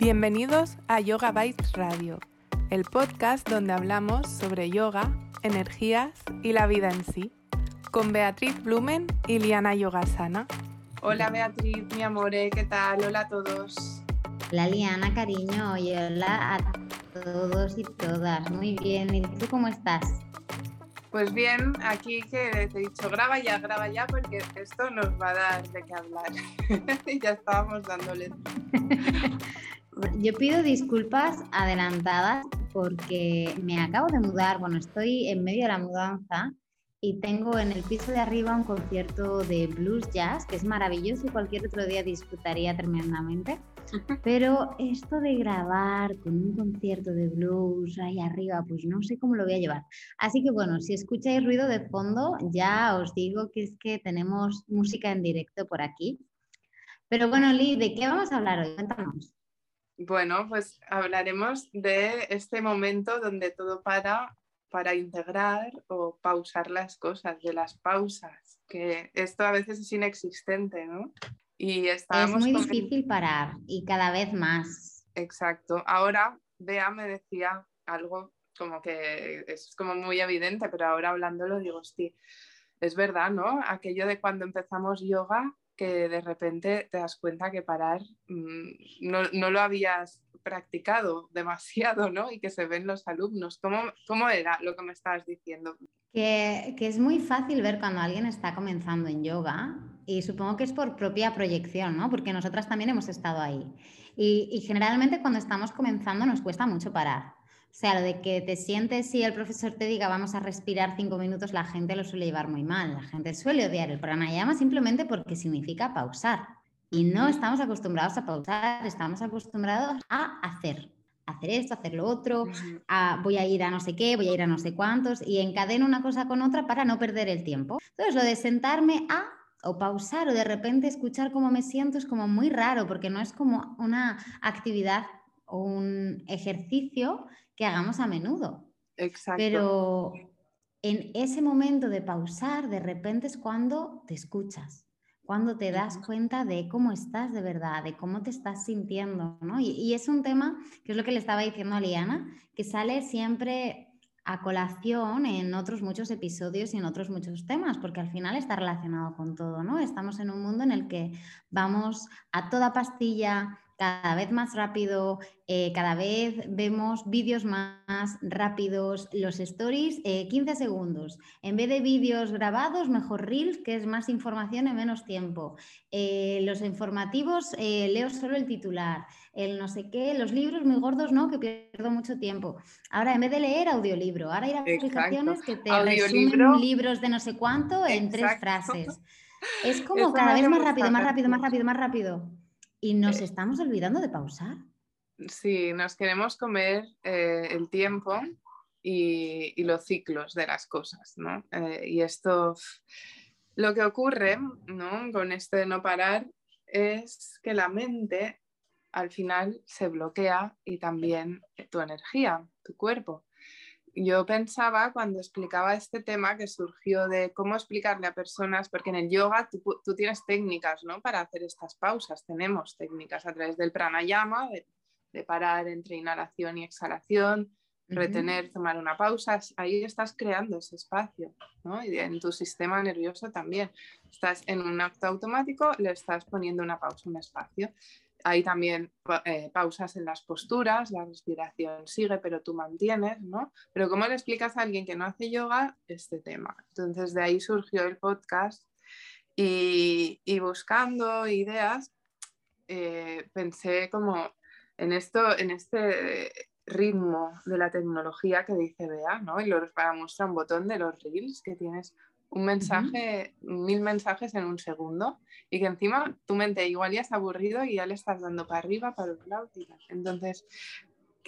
Bienvenidos a Yoga Bites Radio, el podcast donde hablamos sobre yoga, energías y la vida en sí, con Beatriz Blumen y Liana Yogasana. Hola Beatriz, mi amor, ¿qué tal? Hola a todos. Hola Liana, cariño, y hola a todos y todas. Muy bien, ¿y tú cómo estás? Pues bien, aquí que te he dicho, graba ya, graba ya, porque esto nos va a dar de qué hablar. ya estábamos dándole. Yo pido disculpas adelantadas porque me acabo de mudar, bueno, estoy en medio de la mudanza y tengo en el piso de arriba un concierto de blues jazz que es maravilloso y cualquier otro día disfrutaría tremendamente. Pero esto de grabar con un concierto de blues ahí arriba, pues no sé cómo lo voy a llevar. Así que bueno, si escucháis ruido de fondo, ya os digo que es que tenemos música en directo por aquí. Pero bueno, Lee, ¿de qué vamos a hablar hoy? Cuéntanos. Bueno, pues hablaremos de este momento donde todo para para integrar o pausar las cosas, de las pausas, que esto a veces es inexistente, ¿no? Y es muy difícil parar y cada vez más. Exacto. Ahora, Bea me decía algo como que es como muy evidente, pero ahora hablándolo digo, sí, es verdad, ¿no? Aquello de cuando empezamos yoga, que de repente te das cuenta que parar mm, no, no, lo habías practicado demasiado, ¿no? Y que se ven los alumnos. ¿Cómo, cómo era lo que me estabas diciendo? Que, que, es muy fácil ver cuando alguien está comenzando en yoga y supongo que es por propia proyección, ¿no? Porque nosotras también hemos estado ahí. Y, y generalmente cuando estamos comenzando nos cuesta mucho parar. O sea, lo de que te sientes y el profesor te diga vamos a respirar cinco minutos, la gente lo suele llevar muy mal. La gente suele odiar el pranayama simplemente porque significa pausar. Y no estamos acostumbrados a pausar, estamos acostumbrados a hacer. Hacer esto, hacer lo otro, voy a ir a no sé qué, voy a ir a no sé cuántos, y encadeno una cosa con otra para no perder el tiempo. Entonces, lo de sentarme a o pausar o de repente escuchar cómo me siento es como muy raro porque no es como una actividad un ejercicio que hagamos a menudo. Exacto. Pero en ese momento de pausar, de repente es cuando te escuchas cuando te das cuenta de cómo estás de verdad, de cómo te estás sintiendo, ¿no? Y, es un tema, que es lo que le estaba diciendo a Liana, que sale siempre a colación en otros muchos episodios y en otros muchos temas, porque al final está relacionado con todo, ¿no? Estamos en un mundo en el que vamos a toda pastilla, cada vez más rápido, eh, cada vez vemos vídeos más rápidos, los stories 15 eh, segundos. En vez de vídeos grabados, mejor reels, que es más información en menos tiempo. Eh, los informativos, leo solo el titular. El no sé qué, los libros muy gordos, ¿no? Que pierdo mucho tiempo. Ahora, en vez de leer, audiolibro. Ahora hay aplicaciones que te resumen libros de no sé cuánto en tres frases. Es como cada vez más rápido, más rápido, más rápido, más rápido. Y nos eh, estamos olvidando de pausar. Sí, nos queremos comer eh, el tiempo y, los ciclos de las cosas, ¿no? Eh, y esto, lo que ocurre, ¿no? Con esto de no parar es que la mente al final se bloquea y también tu energía, tu cuerpo yo pensaba cuando explicaba este tema que surgió de cómo explicarle a personas, porque en el yoga tú, tienes técnicas ¿no? para hacer estas pausas, tenemos técnicas a través del pranayama, de, parar entre inhalación y exhalación, retener, tomar una pausa, ahí estás creando ese espacio, ¿no? y en tu sistema nervioso también. Estás en un acto automático, le estás poniendo una pausa, un espacio. Hay también eh, pausas en las posturas, la respiración sigue, pero tú mantienes, ¿no? Pero ¿cómo le explicas a alguien que no hace yoga este tema? Entonces de ahí surgió el podcast y, buscando ideas eh, pensé como en esto, en este ritmo de la tecnología que dice Bea, ¿no? Y para muestra un botón de los reels que tienes un mensaje, mil mensajes en un segundo y que encima tu mente igual ya está aburrido y ya le estás dando para arriba, para un lado. Entonces,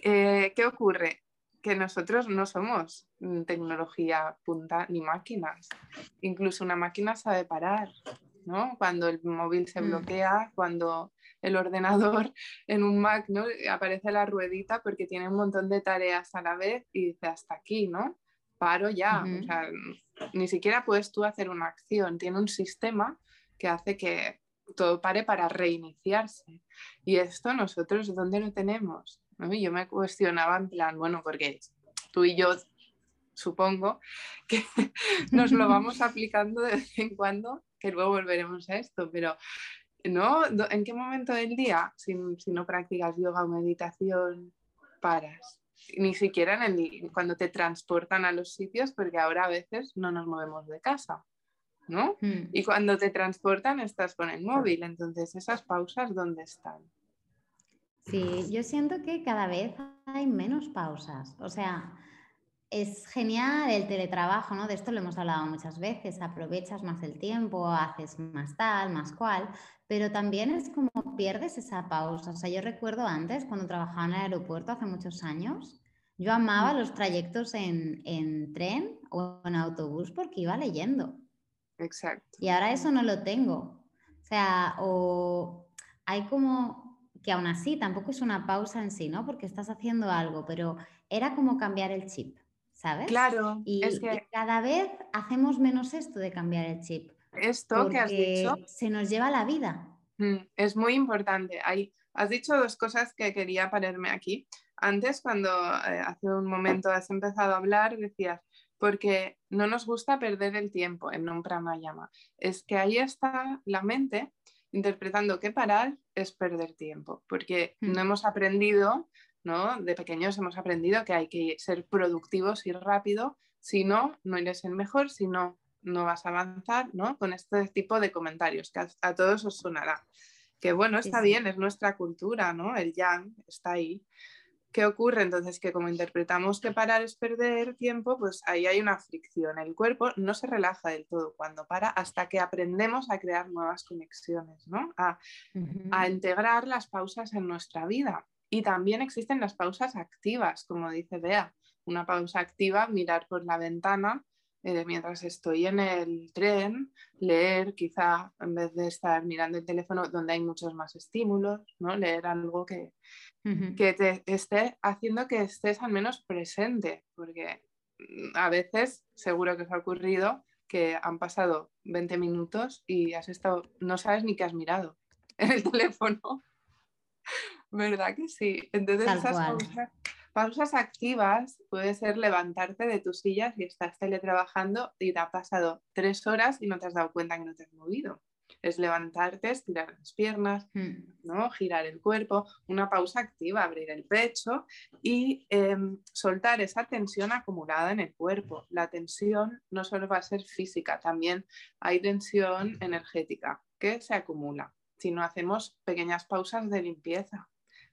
eh, ¿qué ocurre? Que nosotros no somos tecnología punta ni máquinas. Incluso una máquina sabe parar, ¿no? Cuando el móvil se mm. bloquea, cuando el ordenador en un Mac, ¿no? Aparece la ruedita porque tiene un montón de tareas a la vez y dice hasta aquí, ¿no? Paro ya. ni siquiera puedes tú hacer una acción, tiene un sistema que hace que todo pare para reiniciarse. Y esto nosotros, ¿dónde lo tenemos? Yo me cuestionaba en plan, bueno, porque tú y yo supongo que nos lo vamos aplicando de vez en cuando, que luego volveremos a esto, pero ¿no? ¿En qué momento del día, si, si no practicas yoga o meditación, paras? Ni siquiera en el, cuando te transportan a los sitios, porque ahora a veces no nos movemos de casa. ¿no? Hmm. Y cuando te transportan estás con el móvil, entonces esas pausas, ¿dónde están? Sí, yo siento que cada vez hay menos pausas. O sea, es genial el teletrabajo, ¿no? De esto lo hemos hablado muchas veces, aprovechas más el tiempo, haces más tal, más cual, pero también es como pierdes esa pausa. O sea, yo recuerdo antes, cuando trabajaba en el aeropuerto hace muchos años, yo amaba los trayectos en, en tren o en autobús porque iba leyendo. Exacto. Y ahora eso no lo tengo. O sea, o hay como que aún así tampoco es una pausa en sí, ¿no? Porque estás haciendo algo, pero era como cambiar el chip, ¿sabes? Claro. Y, es que... cada vez hacemos menos esto de cambiar el chip. Esto que has dicho. Se nos lleva la vida. Mm, es muy importante. Hay, has dicho dos cosas que quería ponerme aquí. Antes, cuando eh, hace un momento has empezado a hablar, decías, porque no nos gusta perder el tiempo en un pranayama. Es que ahí está la mente interpretando que parar es perder tiempo, porque no hmm. hemos aprendido, ¿no? De pequeños hemos aprendido que hay que ser productivos y rápido, si no, no eres el mejor, si no, no vas a avanzar, ¿no? Con este tipo de comentarios que a, todos os sonará. Que bueno, está bien, es nuestra cultura, ¿no? El yang está ahí. ¿Qué ocurre entonces? Que como interpretamos que parar es perder tiempo, pues ahí hay una fricción. El cuerpo no se relaja del todo cuando para hasta que aprendemos a crear nuevas conexiones, ¿no? A, a integrar las pausas en nuestra vida. Y también existen las pausas activas, como dice Bea. Una pausa activa, mirar por la ventana eh, mientras estoy en el tren, leer quizá en vez de estar mirando el teléfono donde hay muchos más estímulos, ¿no? leer algo que, que te esté haciendo que estés al menos presente, porque mm, a veces seguro que os ha ocurrido que han pasado 20 minutos y has estado, no sabes ni qué has mirado en el teléfono. ¿Verdad que sí? Entonces esas pausas, Pausas activas puede ser levantarte de tu silla si estás teletrabajando y te ha pasado tres horas y no te has dado cuenta que no te has movido. Es levantarte, estirar las piernas, hmm. ¿no? girar el cuerpo, una pausa activa, abrir el pecho y em, soltar esa tensión acumulada en el cuerpo. La tensión no solo va a ser física, también hay tensión energética que se acumula si no hacemos pequeñas pausas de limpieza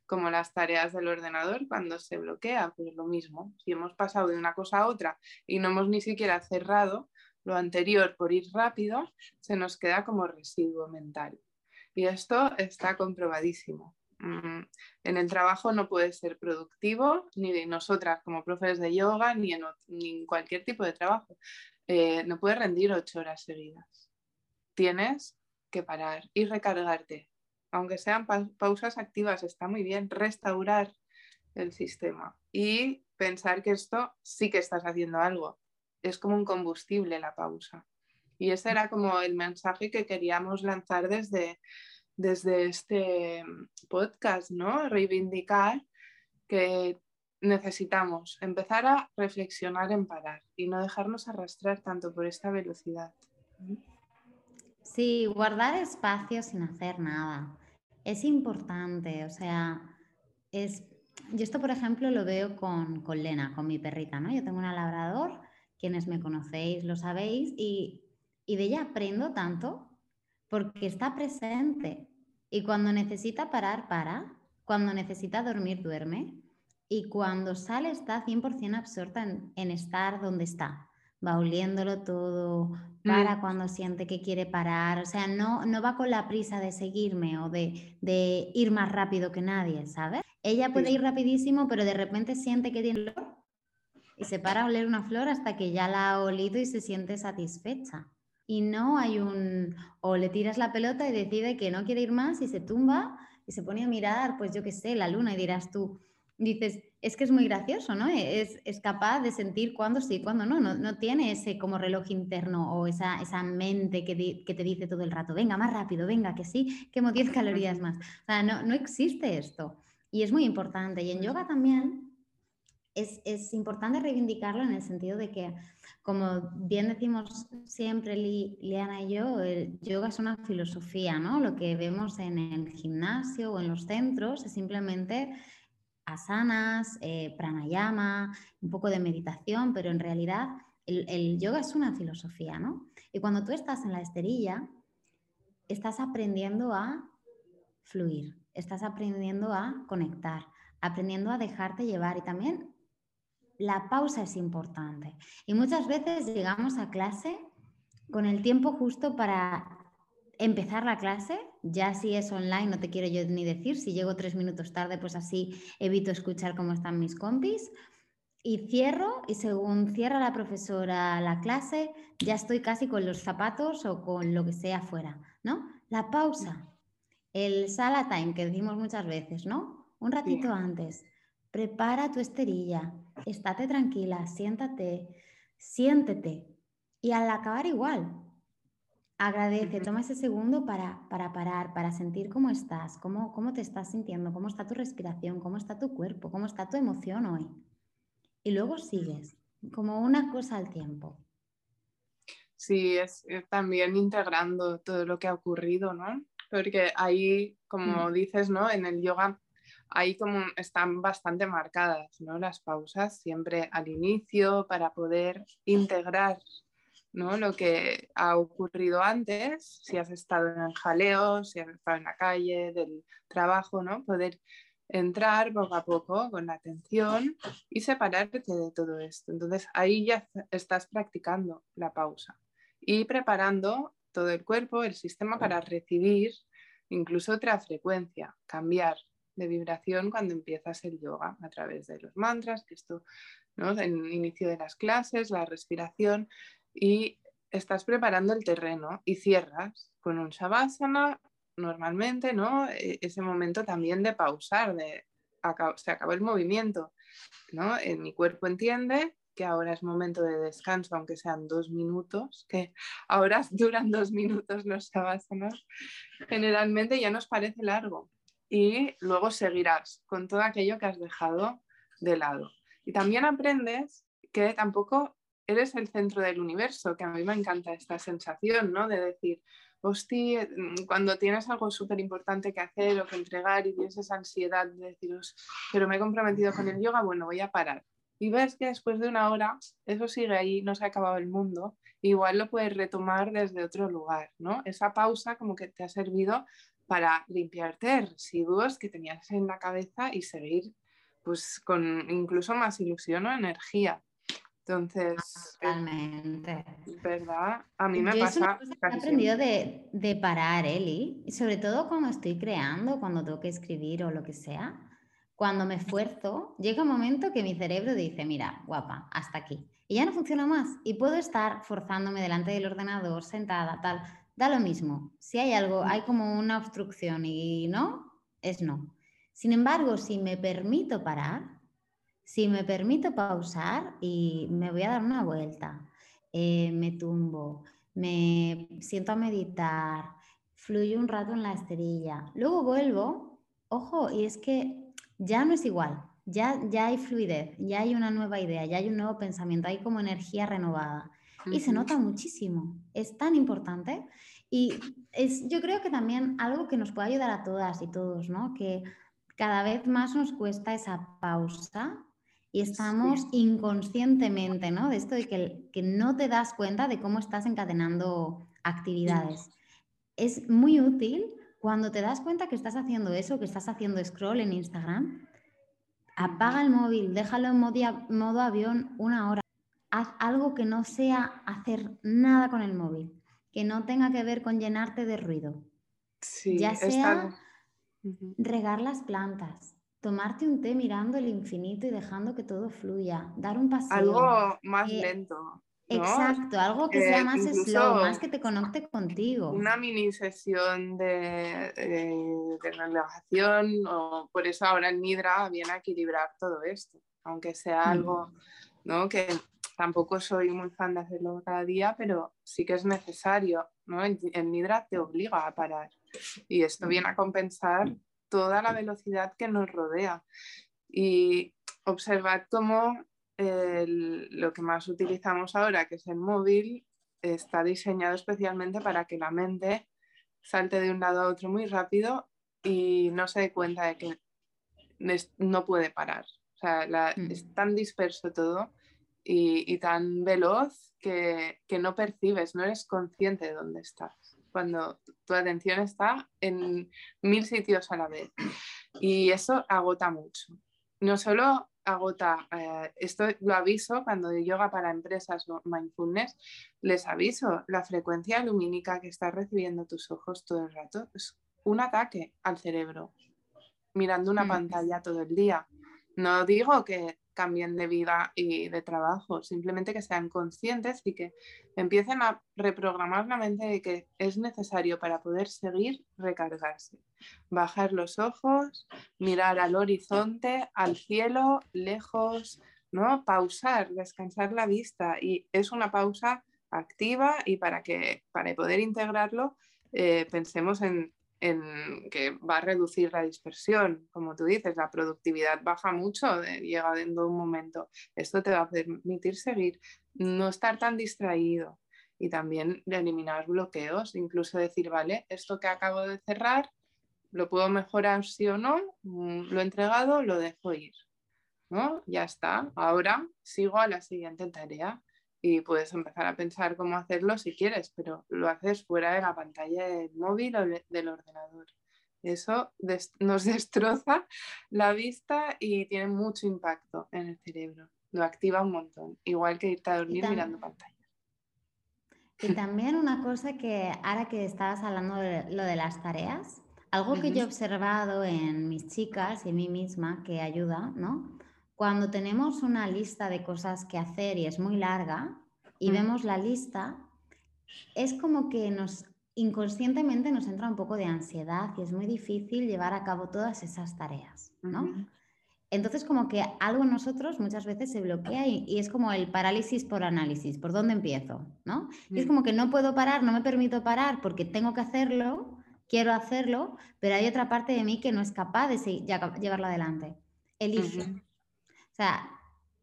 como las tareas del ordenador cuando se bloquea, pues lo mismo. Si hemos pasado de una cosa a otra y no hemos ni siquiera cerrado lo anterior por ir rápido, se nos queda como residuo mental. Y esto está comprobadísimo. Mm, en el trabajo no puede ser productivo, ni de nosotras como profes de yoga, ni en, cualquier tipo de trabajo. Eh, no puedes rendir ocho horas seguidas. Tienes que parar y recargarte aunque sean pausas activas, está muy bien restaurar el sistema y pensar que esto sí que estás haciendo algo. Es como un combustible la pausa. Y ese era como el mensaje que queríamos lanzar desde, desde este podcast, ¿no? Reivindicar que necesitamos empezar a reflexionar en parar y no dejarnos arrastrar tanto por esta velocidad. Sí, guardar espacio sin hacer nada. Es importante, o sea, es... Yo esto, por ejemplo, lo veo con, con Lena, con mi perrita, ¿no? Yo tengo una labrador, quienes me conocéis lo sabéis, y, y de ella aprendo tanto porque está presente. Y cuando necesita parar, para. Cuando necesita dormir, duerme. Y cuando sale, está 100% absorta en, en estar donde está va oliéndolo todo, para mm. cuando siente que quiere parar, o sea, no, no va con la prisa de seguirme o de, de ir más rápido que nadie, ¿sabes? Ella puede ir rapidísimo, pero de repente siente que tiene flor y se para a oler una flor hasta que ya la ha olido y se siente satisfecha. Y no hay un, o le tiras la pelota y decide que no quiere ir más y se tumba y se pone a mirar, pues yo qué sé, la luna y dirás tú, dices, es que es muy gracioso, ¿no? Es, capaz de sentir cuándo sí, cuándo no. no. tiene ese como reloj interno o esa, esa mente que, te dice todo el rato, venga, más rápido, venga, que sí, quemo 10 calorías más. O sea, no, no existe esto. Y es muy importante. Y en yoga también es, es importante reivindicarlo en el sentido de que, como bien decimos siempre Liana y yo, el yoga es una filosofía, ¿no? Lo que vemos en el gimnasio o en los centros es simplemente asanas, eh, pranayama, un poco de meditación, pero en realidad el, yoga es una filosofía, ¿no? Y cuando tú estás en la esterilla, estás aprendiendo a fluir, estás aprendiendo a conectar, aprendiendo a dejarte llevar y también la pausa es importante. Y muchas veces llegamos a clase con el tiempo justo para empezar la clase, ya si es online, no te quiero yo ni decir, si llego tres minutos tarde, pues así evito escuchar cómo están mis compis. Y cierro y según cierra la profesora la clase, ya estoy casi con los zapatos o con lo que sea fuera, ¿no? La pausa, el sala time que decimos muchas veces, ¿no? Un ratito antes, prepara tu esterilla, estate tranquila, siéntate, siéntete. Y al acabar igual, Agradece, toma ese segundo para, para parar, para sentir cómo estás, cómo, cómo te estás sintiendo, cómo está tu respiración, cómo está tu cuerpo, cómo está tu emoción hoy. Y luego sigues, como una cosa al tiempo. Sí, es, también integrando todo lo que ha ocurrido, ¿no? Porque ahí, como mm. dices, ¿no? En el yoga, ahí como están bastante marcadas, ¿no? Las pausas, siempre al inicio, para poder integrar ¿no? lo que ha ocurrido antes, si has estado en el jaleo, si has estado en la calle, del trabajo, ¿no? poder entrar poco a poco con la atención y separarte de todo esto. Entonces ahí ya estás practicando la pausa y preparando todo el cuerpo, el sistema para recibir incluso otra frecuencia, cambiar de vibración cuando empiezas el yoga a través de los mantras, que esto, ¿no? En el inicio de las clases, la respiración, y estás preparando el terreno y cierras con un shavasana normalmente, ¿no? E, ese momento también de pausar, de se acabó el movimiento, ¿no? mi cuerpo entiende que ahora es momento de descanso, aunque sean dos minutos, que ahora duran dos minutos los shavasanas, generalmente ya nos parece largo y luego seguirás con todo aquello que has dejado de lado. Y también aprendes que tampoco eres el centro del universo, que a mí me encanta esta sensación, ¿no? De decir, hostia, mm, cuando tienes algo súper importante que hacer o que entregar y tienes esa ansiedad de deciros, pero me he comprometido con el yoga, bueno, voy a parar. Y ves que después de una hora eso sigue ahí, no se ha acabado el mundo, igual lo puedes retomar desde otro lugar, ¿no? Esa pausa como que te ha servido para limpiarte residuos que tenías en la cabeza y seguir pues con incluso más ilusión o energía. Entonces, Totalmente. ¿verdad? A mí me pasa. he aprendido de, de, parar, Eli, y sobre todo cuando estoy creando, cuando tengo que escribir o lo que sea. Cuando me esfuerzo, llega un momento que mi cerebro dice, mira, guapa, hasta aquí. Y ya no funciona más. Y puedo estar forzándome delante del ordenador, sentada, tal. Da lo mismo. Si hay algo, hay como una obstrucción y no, es no. Sin embargo, si me permito parar, si me permito pausar y me voy a dar una vuelta, eh, me tumbo, me siento a meditar, fluyo un rato en la esterilla, luego vuelvo, ojo, y es que ya no es igual, ya, ya hay fluidez, ya hay una nueva idea, ya hay un nuevo pensamiento, hay como energía renovada. Y se nota muchísimo, es tan importante. Y es, yo creo que también algo que nos puede ayudar a todas y todos, ¿no? Que cada vez más nos cuesta esa pausa y estamos inconscientemente, ¿no? De esto de que, que, no te das cuenta de cómo estás encadenando actividades. Es muy útil cuando te das cuenta que estás haciendo eso, que estás haciendo scroll en Instagram. Apaga el móvil, déjalo en modo, modo avión una hora. Haz algo que no sea hacer nada con el móvil, que no tenga que ver con llenarte de ruido. Sí, ya sea regar las plantas, tomarte un té mirando el infinito y dejando que todo fluya, dar un paseo. Algo más lento. Exacto, algo que sea más slow, más que te conecte contigo. Una mini sesión de, de, relajación, o por eso ahora el Nidra viene a equilibrar todo esto, aunque sea mm. algo ¿no? que tampoco soy muy fan de hacerlo cada día, pero sí que es necesario. ¿no? El, el Nidra te obliga a parar y esto viene a compensar toda la velocidad que nos rodea. Y observad cómo lo que más utilizamos ahora, que es el móvil, está diseñado especialmente para que la mente salte de un lado a otro muy rápido y no se dé cuenta de que no puede parar. O sea, mm. es tan disperso todo y, tan veloz que, que, no percibes, no eres consciente de dónde estás. Cuando tu atención está en mil sitios a la vez. Y eso agota mucho. No solo agota, eh, esto lo aviso cuando de yoga para empresas o mindfulness, les aviso, la frecuencia lumínica que estás recibiendo tus ojos todo el rato es un ataque al cerebro, mirando una mm. pantalla todo el día. No digo que cambien de vida y de trabajo, simplemente que sean conscientes y que empiecen a reprogramar la mente de que es necesario para poder seguir recargarse. Bajar los ojos, mirar al horizonte, al cielo, lejos, ¿no? Pausar, descansar la vista y es una pausa activa y para que para poder integrarlo eh, pensemos en en que va a reducir la dispersión, como tú dices, la productividad baja mucho llegando un momento. Esto te va a permitir seguir, no estar tan distraído y también eliminar bloqueos, incluso decir, vale, esto que acabo de cerrar, lo puedo mejorar sí o no, mm, lo he entregado, lo dejo ir. ¿no? Ya está, ahora sigo a la siguiente tarea y puedes empezar a pensar cómo hacerlo si quieres, pero lo haces fuera de la pantalla del móvil o del ordenador. Eso nos destroza la vista y tiene mucho impacto en el cerebro. Lo activa un montón, igual que irte a dormir mirando pantalla. Y también una cosa que ahora que estabas hablando de lo de las tareas, algo que yo he observado en mis chicas y en mí misma que ayuda, ¿no? Cuando tenemos una lista de cosas que hacer y es muy larga y vemos la lista, es como que nos inconscientemente nos entra un poco de ansiedad y es muy difícil llevar a cabo todas esas tareas, ¿no? Entonces como que algo en nosotros muchas veces se bloquea y, es como el parálisis por análisis, ¿por dónde empiezo? ¿no? Y es como que no puedo parar, no me permito parar porque tengo que hacerlo, quiero hacerlo, pero hay otra parte de mí que no es capaz de llevarlo adelante. Elige sea,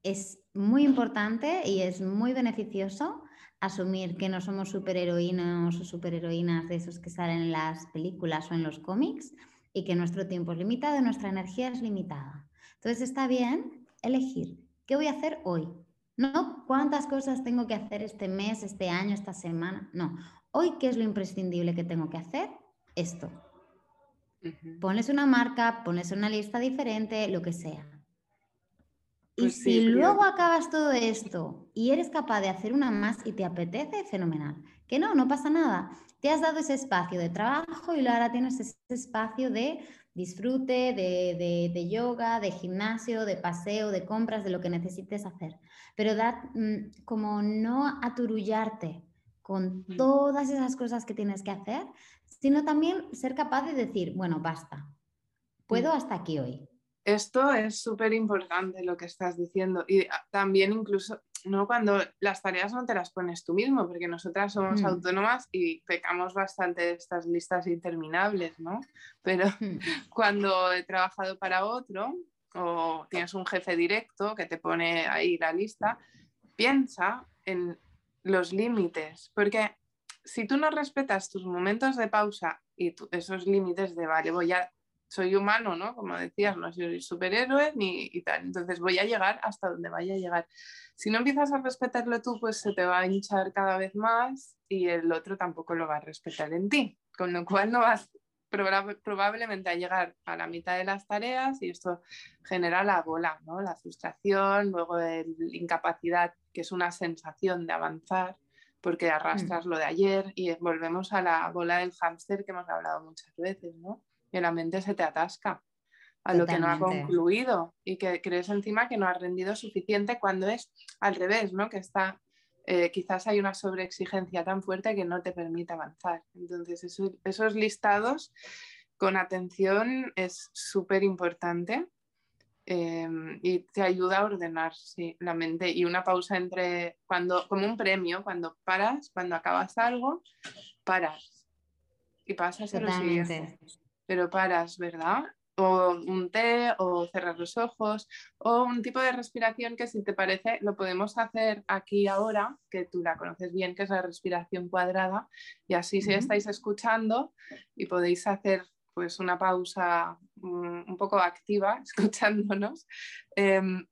es muy importante y es muy beneficioso asumir que no somos superheroínas o superheroínas de esos que salen en las películas o en los cómics y que nuestro tiempo es limitado y nuestra energía es limitada. Entonces está bien elegir qué voy a hacer hoy. No cuántas cosas tengo que hacer este mes, este año, esta semana. No, hoy qué es lo imprescindible que tengo que hacer. Esto. Pones una marca, pones una lista diferente, lo que sea. Y pues si luego acabas todo esto y eres capaz de hacer una más y te apetece, fenomenal. Que no, no pasa nada. Te has dado ese espacio de trabajo y ahora tienes ese espacio de disfrute, de, yoga, de gimnasio, de paseo, de compras, de lo que necesites hacer. Pero da, mm, como no aturullarte con mm. todas esas cosas que tienes que hacer, sino también ser capaz de decir, bueno, basta, puedo mm. hasta aquí hoy esto es súper importante lo que estás diciendo y también incluso no cuando las tareas no te las pones tú mismo, porque nosotras somos mm. autónomas y pecamos bastante de estas listas interminables, ¿no? Pero mm. cuando he trabajado para otro o tienes un jefe directo que te pone ahí la lista, piensa en los límites, porque si tú no respetas tus momentos de pausa y esos límites de, vale, voy a soy humano, ¿no? Como decías, no soy superhéroe ni y tal. Entonces voy a llegar hasta donde vaya a llegar. Si no empiezas a respetarlo tú, pues se te va a hinchar cada vez más y el otro tampoco lo va a respetar en ti. Con lo cual no vas probablemente a llegar a la mitad de las tareas y esto genera la bola, ¿no? La frustración, luego la incapacidad, que es una sensación de avanzar porque arrastras mm. lo de ayer y volvemos a la bola del hámster que hemos hablado muchas veces, ¿no? Que la mente se te atasca a lo que no ha concluido y que crees encima que no has rendido suficiente cuando es al revés, ¿no? Que está eh, quizás hay una sobreexigencia tan fuerte que no te permite avanzar. Entonces, esos listados con atención es súper importante em, y te ayuda a ordenar la mente y una pausa entre, cuando, como un premio, cuando paras, cuando acabas algo, paras y pasas a lo siguiente. Pero paras, ¿verdad? o un té o cerrar los ojos o un tipo de respiración que si te parece lo podemos hacer aquí ahora, que tú la conoces bien, que es la respiración cuadrada y así si estáis escuchando y podéis hacer pues una pausa mm, un poco activa escuchándonos. Em,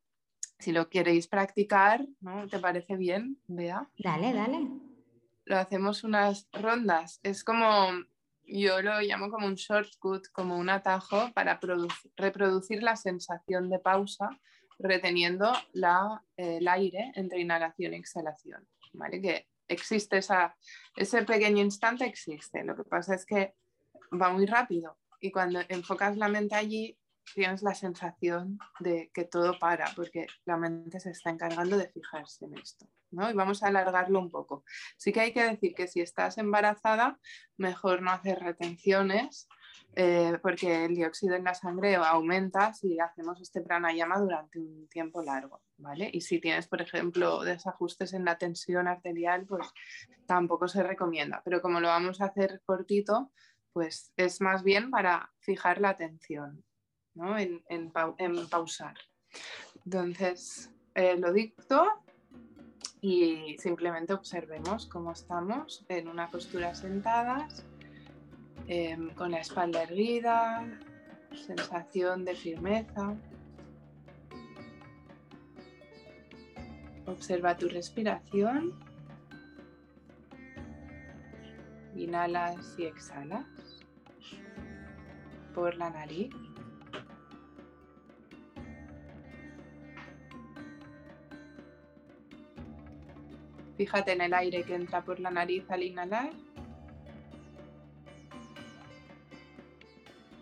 si lo queréis practicar, ¿no? ¿Te parece bien, Bea? Dale, dale. Lo hacemos unas rondas. Es como yo lo llamo como un shortcut, como un atajo para reproducir la sensación de pausa reteniendo la, el aire entre inhalación y exhalación. ¿vale? Que existe esa, ese pequeño instante, existe. Lo que pasa es que va muy rápido y cuando enfocas la mente allí tienes la sensación de que todo para porque la mente se está encargando de fijarse en esto. Y vamos a alargarlo un poco. Sí que hay que decir que si estás embarazada, mejor no hacer retenciones eh, porque el dióxido en la sangre aumenta si hacemos este pranayama durante un tiempo largo, ¿vale? Y si tienes, por ejemplo, desajustes en la tensión arterial, pues tampoco se recomienda. Pero como lo vamos a hacer cortito, pues es más bien para fijar la atención, ¿no? En, pausar. Entonces, eh, lo dicto y simplemente observemos cómo estamos en una postura sentadas, em, con la espalda erguida, sensación de firmeza. Observa tu respiración. Inhalas y exhalas por la nariz. Fíjate en el aire que entra por la nariz al inhalar.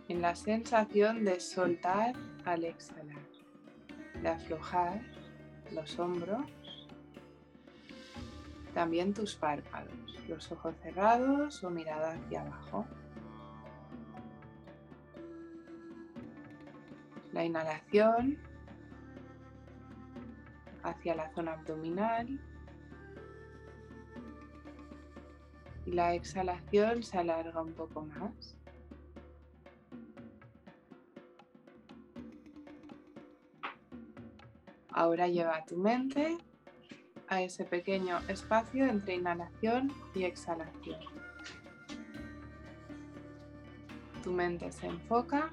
En la sensación de soltar al exhalar, de aflojar los hombros, también tus párpados, los ojos cerrados o mirada hacia abajo. La inhalación hacia la zona abdominal la exhalación se alarga un poco más. Ahora lleva tu mente a ese pequeño espacio entre inhalación y exhalación. Tu mente se enfoca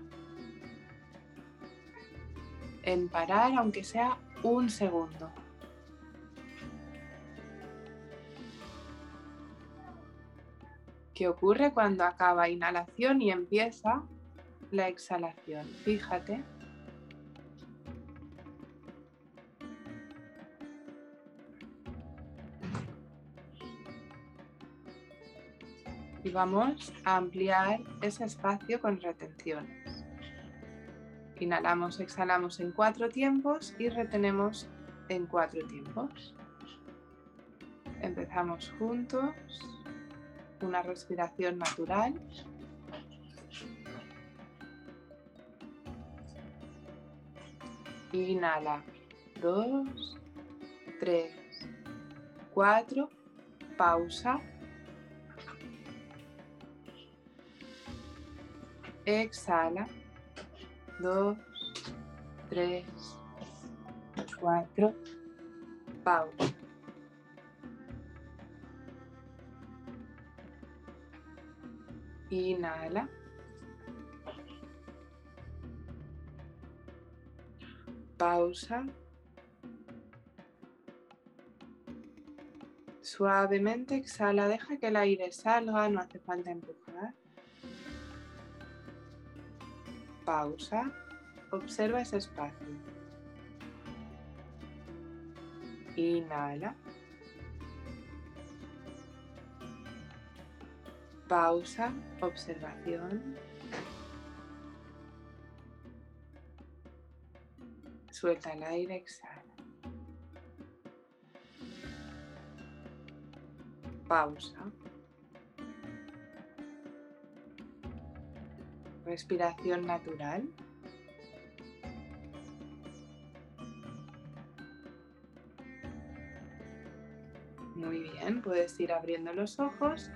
en parar aunque sea un segundo. ¿Qué ocurre cuando acaba inhalación y empieza la exhalación? Fíjate. Y vamos a ampliar ese espacio con retenciones. Inhalamos, exhalamos en cuatro tiempos y retenemos en cuatro tiempos. Empezamos juntos una respiración natural. Inhala. Dos, tres, cuatro. Pausa. Exhala. Dos, tres, cuatro. Pausa. Inhala. Pausa. Suavemente exhala, deja que el aire salga, no hace falta empujar. Pausa. Observa ese espacio. Inhala. Pausa, observación. Suelta el aire, exhala. pausa. Respiración natural. Muy bien, puedes ir abriendo los ojos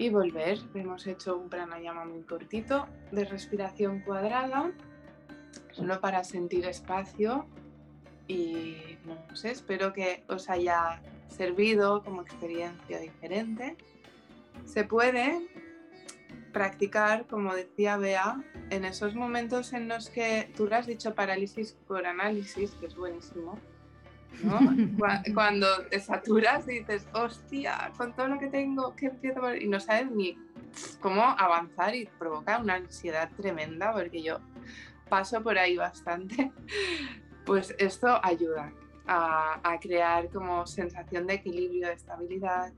y volver. Hemos hecho un pranayama muy cortito de respiración cuadrada, solo para sentir espacio y no sé, espero que os haya servido como experiencia diferente. Se puede practicar, como decía Bea, en esos momentos en los que tú le has dicho parálisis por análisis, que es buenísimo, Cuando te saturas y dices, hostia, con todo lo que tengo, ¿qué empiezo? Y no sabes ni cómo avanzar y provoca una ansiedad tremenda, porque yo paso por ahí bastante. Pues esto ayuda a, a crear como sensación de equilibrio, de estabilidad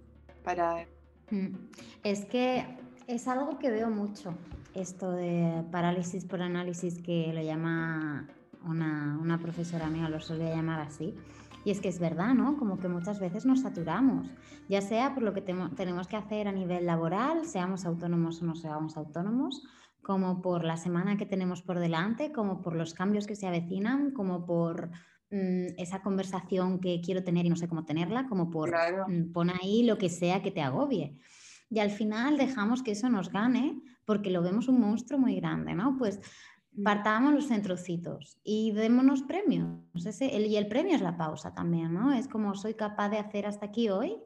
para... Mm. Es que es algo que veo mucho, esto de parálisis por análisis que lo llama una, una profesora mía, lo solía llamar así y es que es verdad, ¿no? Como que muchas veces nos saturamos, ya sea por lo que tenemos que hacer a nivel laboral, seamos autónomos o no seamos autónomos, como por la semana que tenemos por delante, como por los cambios que se avecinan, como por mm, esa conversación que quiero tener y no sé cómo tenerla, como por claro. Mm, pon ahí lo que sea que te agobie. Y al final dejamos que eso nos gane porque lo vemos un monstruo muy grande, ¿no? Pues partamos los centrocitos y démonos premios. Ese, el, y el premio es la pausa también, ¿no? Es como soy capaz de hacer hasta aquí hoy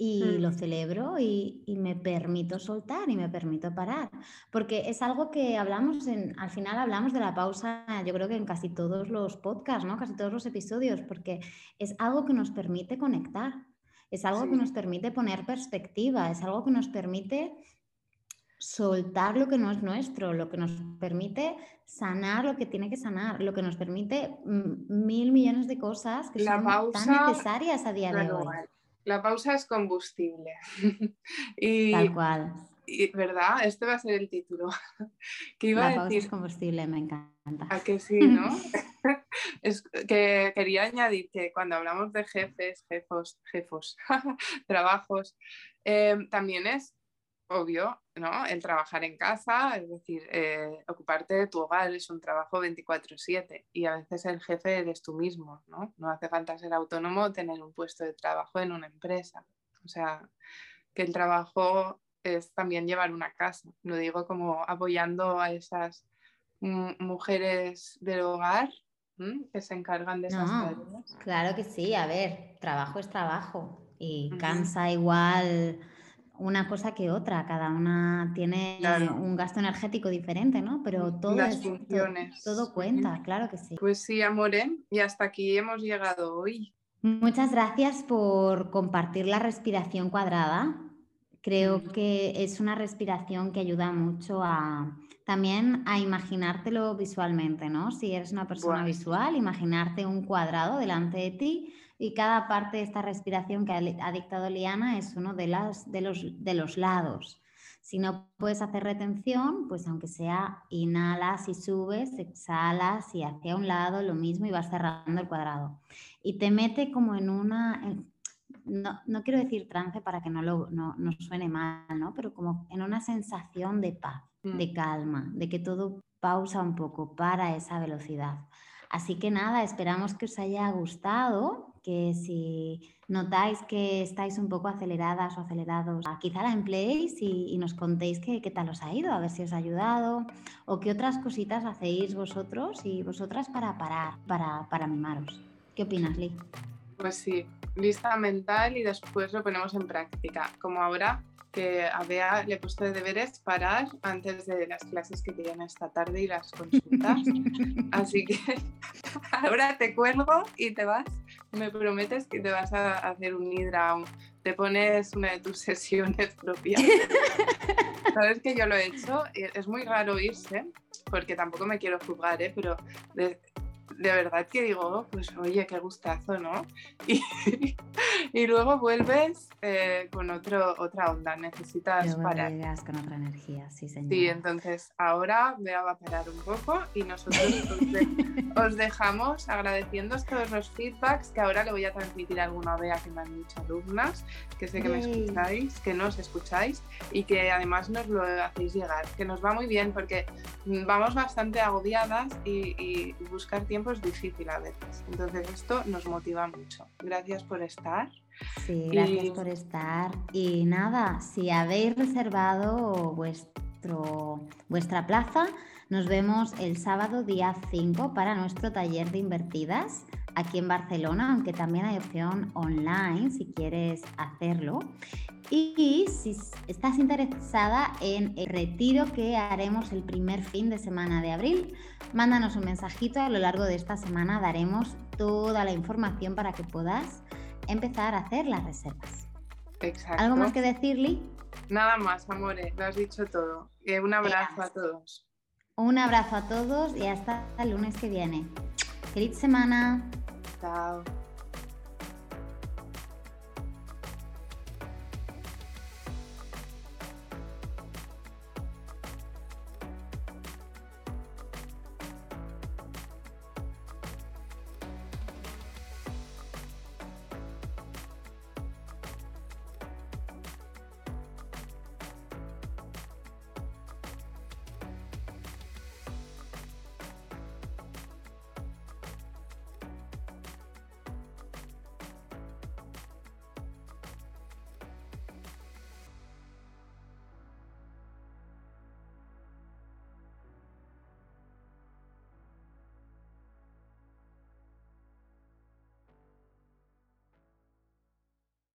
y lo celebro y, y, me permito soltar y me permito parar. Porque es algo que hablamos, en, al final hablamos de la pausa, yo creo que en casi todos los podcasts, ¿no? Casi todos los episodios, porque es algo que nos permite conectar, es algo que nos permite poner perspectiva, es algo que nos permite soltar lo que no es nuestro, lo que nos permite sanar lo que tiene que sanar, lo que nos permite mil millones de cosas que son tan necesarias a día de hoy. La pausa es combustible. y, Tal cual. Y, ¿Verdad? Este va a ser el título. que iba la a pausa decir? es combustible, me encanta. A que sí, ¿no? es que quería añadir que cuando hablamos de jefes, jefos, jefos, trabajos, eh, también es obvio, ¿no? El trabajar en casa, es decir, eh, ocuparte de tu hogar es un trabajo 24/7 y a veces el jefe eres tú mismo, ¿no? No hace falta ser autónomo o tener un puesto de trabajo en una empresa. O sea, que el trabajo es también llevar una casa. Lo digo como apoyando a esas mujeres del hogar que se encargan de esas tareas. Claro que sí, a ver, trabajo es trabajo y cansa igual una cosa que otra, cada una tiene un gasto energético diferente, ¿no? Pero todo, todo, cuenta, claro que sí. Pues sí, amore, y hasta aquí hemos llegado hoy. Muchas gracias por compartir la respiración cuadrada. Creo que es una respiración que ayuda mucho a también a imaginártelo visualmente, ¿no? Si eres una persona visual, imaginarte un cuadrado delante de ti y cada parte de esta respiración que ha dictado Liana es uno de, las, de, los, de los lados. Si no puedes hacer retención, pues aunque sea inhalas y subes, exhalas y hacia un lado lo mismo y vas cerrando el cuadrado. Y te mete como en una, no, no, quiero decir trance para que no, lo, no, no suene mal, ¿no? pero como en una sensación de paz, de mm. calma, de que todo pausa un poco para esa velocidad. Así que nada, esperamos que os haya gustado, que si notáis que estáis un poco aceleradas o acelerados, quizá la empleéis y, nos contéis qué, tal os ha ido, a ver si os ha ayudado o qué otras cositas hacéis vosotros y vosotras para parar, para, para mimaros. ¿Qué opinas, Lee? Pues sí, lista mental y después lo ponemos en práctica. Como ahora que a Bea le he puesto de deberes parar antes de las clases que tienen esta tarde y las consultas. Así que ahora te cuelgo y te vas. Me prometes que te vas a hacer un hidra, te pones una de tus sesiones propias. Sabes que yo lo he hecho, es muy raro irse, porque tampoco me quiero juzgar, ¿eh? pero de verdad que digo, pues oye, qué gustazo, ¿no? Y, luego vuelves eh, con otro, otra onda, necesitas parar. con otra energía, sí, señor. Sí, entonces ahora me va a parar un poco y nosotros os, dejamos agradeciendo todos los feedbacks que ahora le voy a transmitir a alguna vez que me han dicho alumnas, que sé que me escucháis, que nos escucháis y que además nos lo hacéis llegar, que nos va muy bien porque vamos bastante agobiadas y, buscar tiempo es difícil a veces. Entonces esto nos motiva mucho. Gracias por estar. Sí, gracias por estar. Y nada, si habéis reservado vuestro, vuestra plaza, nos vemos el sábado día 5 para nuestro taller de invertidas aquí en Barcelona, aunque también hay opción online si quieres hacerlo. Y si estás interesada en el retiro que haremos el primer fin de semana de abril, mándanos un mensajito. A lo largo de esta semana daremos toda la información para que puedas empezar a hacer las reservas. Exacto. ¿Algo más que decirle? Nada más, amore, lo has dicho todo. un abrazo a todos. Un abrazo a todos y hasta el lunes que viene. Feliz semana. Natal.